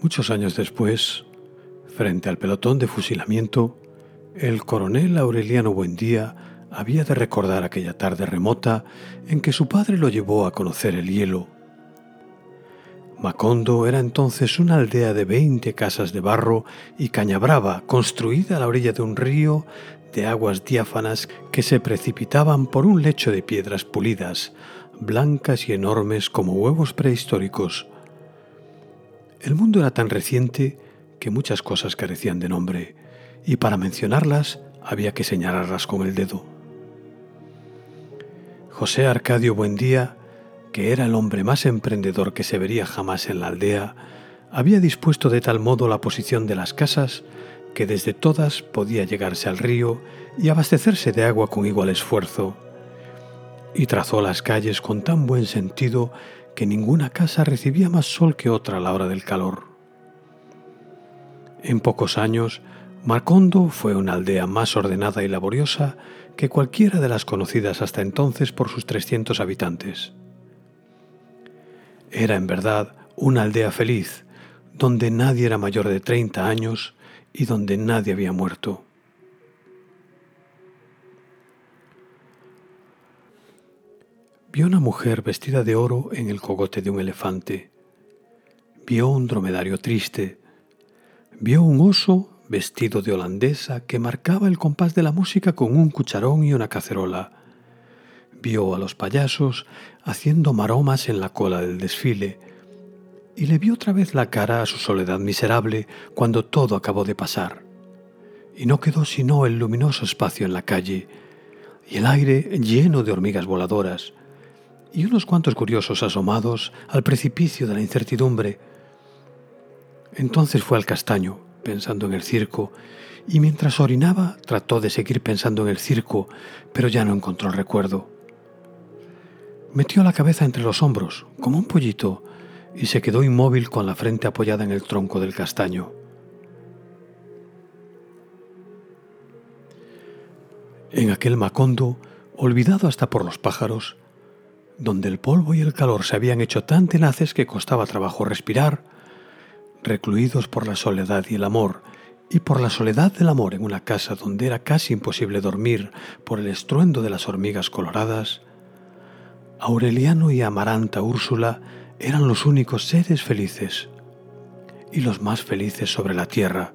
Muchos años después, frente al pelotón de fusilamiento, el coronel Aureliano Buendía había de recordar aquella tarde remota en que su padre lo llevó a conocer el hielo. Macondo era entonces una aldea de veinte casas de barro y caña brava, construida a la orilla de un río de aguas diáfanas que se precipitaban por un lecho de piedras pulidas, blancas y enormes como huevos prehistóricos. El mundo era tan reciente que muchas cosas carecían de nombre, y para mencionarlas había que señalarlas con el dedo. José Arcadio Buendía, que era el hombre más emprendedor que se vería jamás en la aldea, había dispuesto de tal modo la posición de las casas que desde todas podía llegarse al río y abastecerse de agua con igual esfuerzo. Y trazó las calles con tan buen sentido que ninguna casa recibía más sol que otra a la hora del calor. En pocos años, Macondo fue una aldea más ordenada y laboriosa que cualquiera de las conocidas hasta entonces por sus 300 habitantes. Era en verdad una aldea feliz, donde nadie era mayor de 30 años y donde nadie había muerto. Vio una mujer vestida de oro en el cogote de un elefante. Vio un dromedario triste. Vio un oso vestido de holandesa que marcaba el compás de la música con un cucharón y una cacerola. Vio a los payasos haciendo maromas en la cola del desfile y le vio otra vez la cara a su soledad miserable cuando todo acabó de pasar. Y no quedó sino el luminoso espacio en la calle y el aire lleno de hormigas voladoras y unos cuantos curiosos asomados al precipicio de la incertidumbre. Entonces fue al castaño, pensando en el circo, y mientras orinaba trató de seguir pensando en el circo, pero ya no encontró recuerdo. Metió la cabeza entre los hombros, como un pollito, y se quedó inmóvil con la frente apoyada en el tronco del castaño. En aquel macondo, olvidado hasta por los pájaros, donde el polvo y el calor se habían hecho tan tenaces que costaba trabajo respirar, recluidos por la soledad y el amor, y por la soledad del amor en una casa donde era casi imposible dormir por el estruendo de las hormigas coloradas, Aureliano y Amaranta Úrsula eran los únicos seres felices y los más felices sobre la tierra.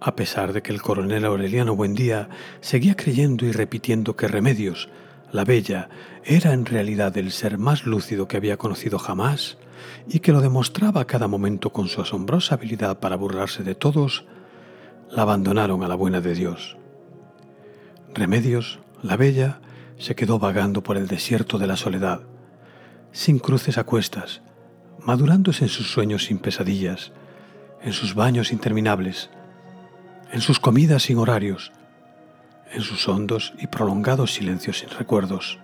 A pesar de que el coronel Aureliano Buendía seguía creyendo y repitiendo que Remedios, la bella, era en realidad el ser más lúcido que había conocido jamás y que lo demostraba a cada momento con su asombrosa habilidad para burlarse de todos, la abandonaron a la buena de Dios. Remedios, la bella, se quedó vagando por el desierto de la soledad, sin cruces a cuestas, madurándose en sus sueños sin pesadillas, en sus baños interminables, en sus comidas sin horarios, en sus hondos y prolongados silencios sin recuerdos,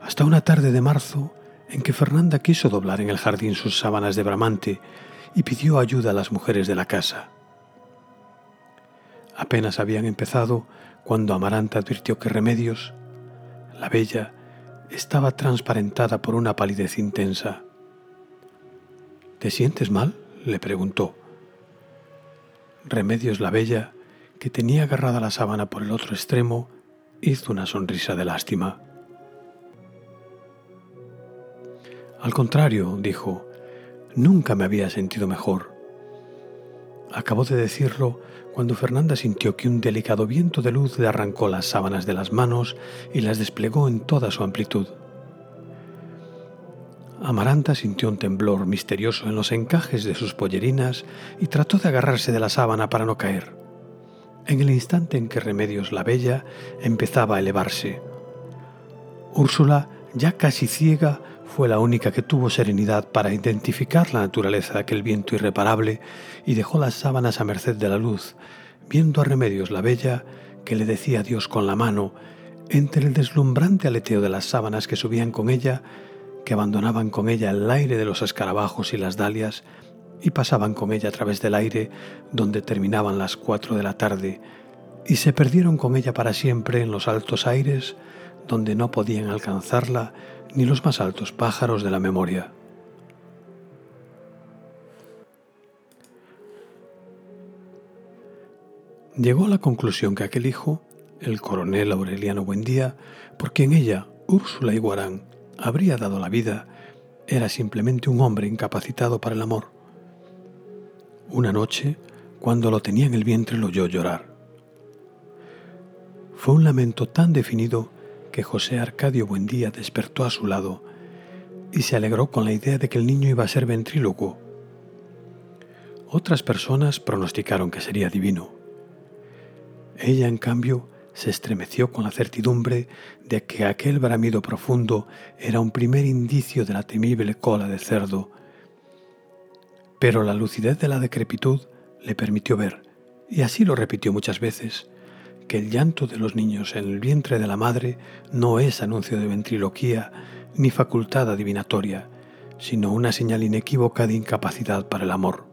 hasta una tarde de marzo en que Fernanda quiso doblar en el jardín sus sábanas de bramante y pidió ayuda a las mujeres de la casa. Apenas habían empezado cuando Amaranta advirtió que Remedios, la bella, estaba transparentada por una palidez intensa. ¿Te sientes mal? le preguntó. Remedios la Bella, que tenía agarrada la sábana por el otro extremo, hizo una sonrisa de lástima. Al contrario, dijo, nunca me había sentido mejor. Acabó de decirlo cuando Fernanda sintió que un delicado viento de luz le arrancó las sábanas de las manos y las desplegó en toda su amplitud. Amaranta sintió un temblor misterioso en los encajes de sus pollerinas y trató de agarrarse de la sábana para no caer. En el instante en que Remedios la Bella empezaba a elevarse, Úrsula, ya casi ciega, fue la única que tuvo serenidad para identificar la naturaleza de aquel viento irreparable y dejó las sábanas a merced de la luz, viendo a Remedios la Bella que le decía adiós con la mano, entre el deslumbrante aleteo de las sábanas que subían con ella que abandonaban con ella el aire de los escarabajos y las dalias y pasaban con ella a través del aire donde terminaban las cuatro de la tarde y se perdieron con ella para siempre en los altos aires donde no podían alcanzarla ni los más altos pájaros de la memoria. Llegó a la conclusión que aquel hijo, el coronel Aureliano Buendía, por quien ella, Úrsula Iguarán, habría dado la vida, era simplemente un hombre incapacitado para el amor. Una noche, cuando lo tenía en el vientre, lo oyó llorar. Fue un lamento tan definido que José Arcadio Buendía despertó a su lado y se alegró con la idea de que el niño iba a ser ventrílocuo. Otras personas pronosticaron que sería divino. Ella, en cambio, se estremeció con la certidumbre de que aquel bramido profundo era un primer indicio de la temible cola de cerdo. Pero la lucidez de la decrepitud le permitió ver, y así lo repitió muchas veces, que el llanto de los niños en el vientre de la madre no es anuncio de ventriloquía ni facultad adivinatoria, sino una señal inequívoca de incapacidad para el amor.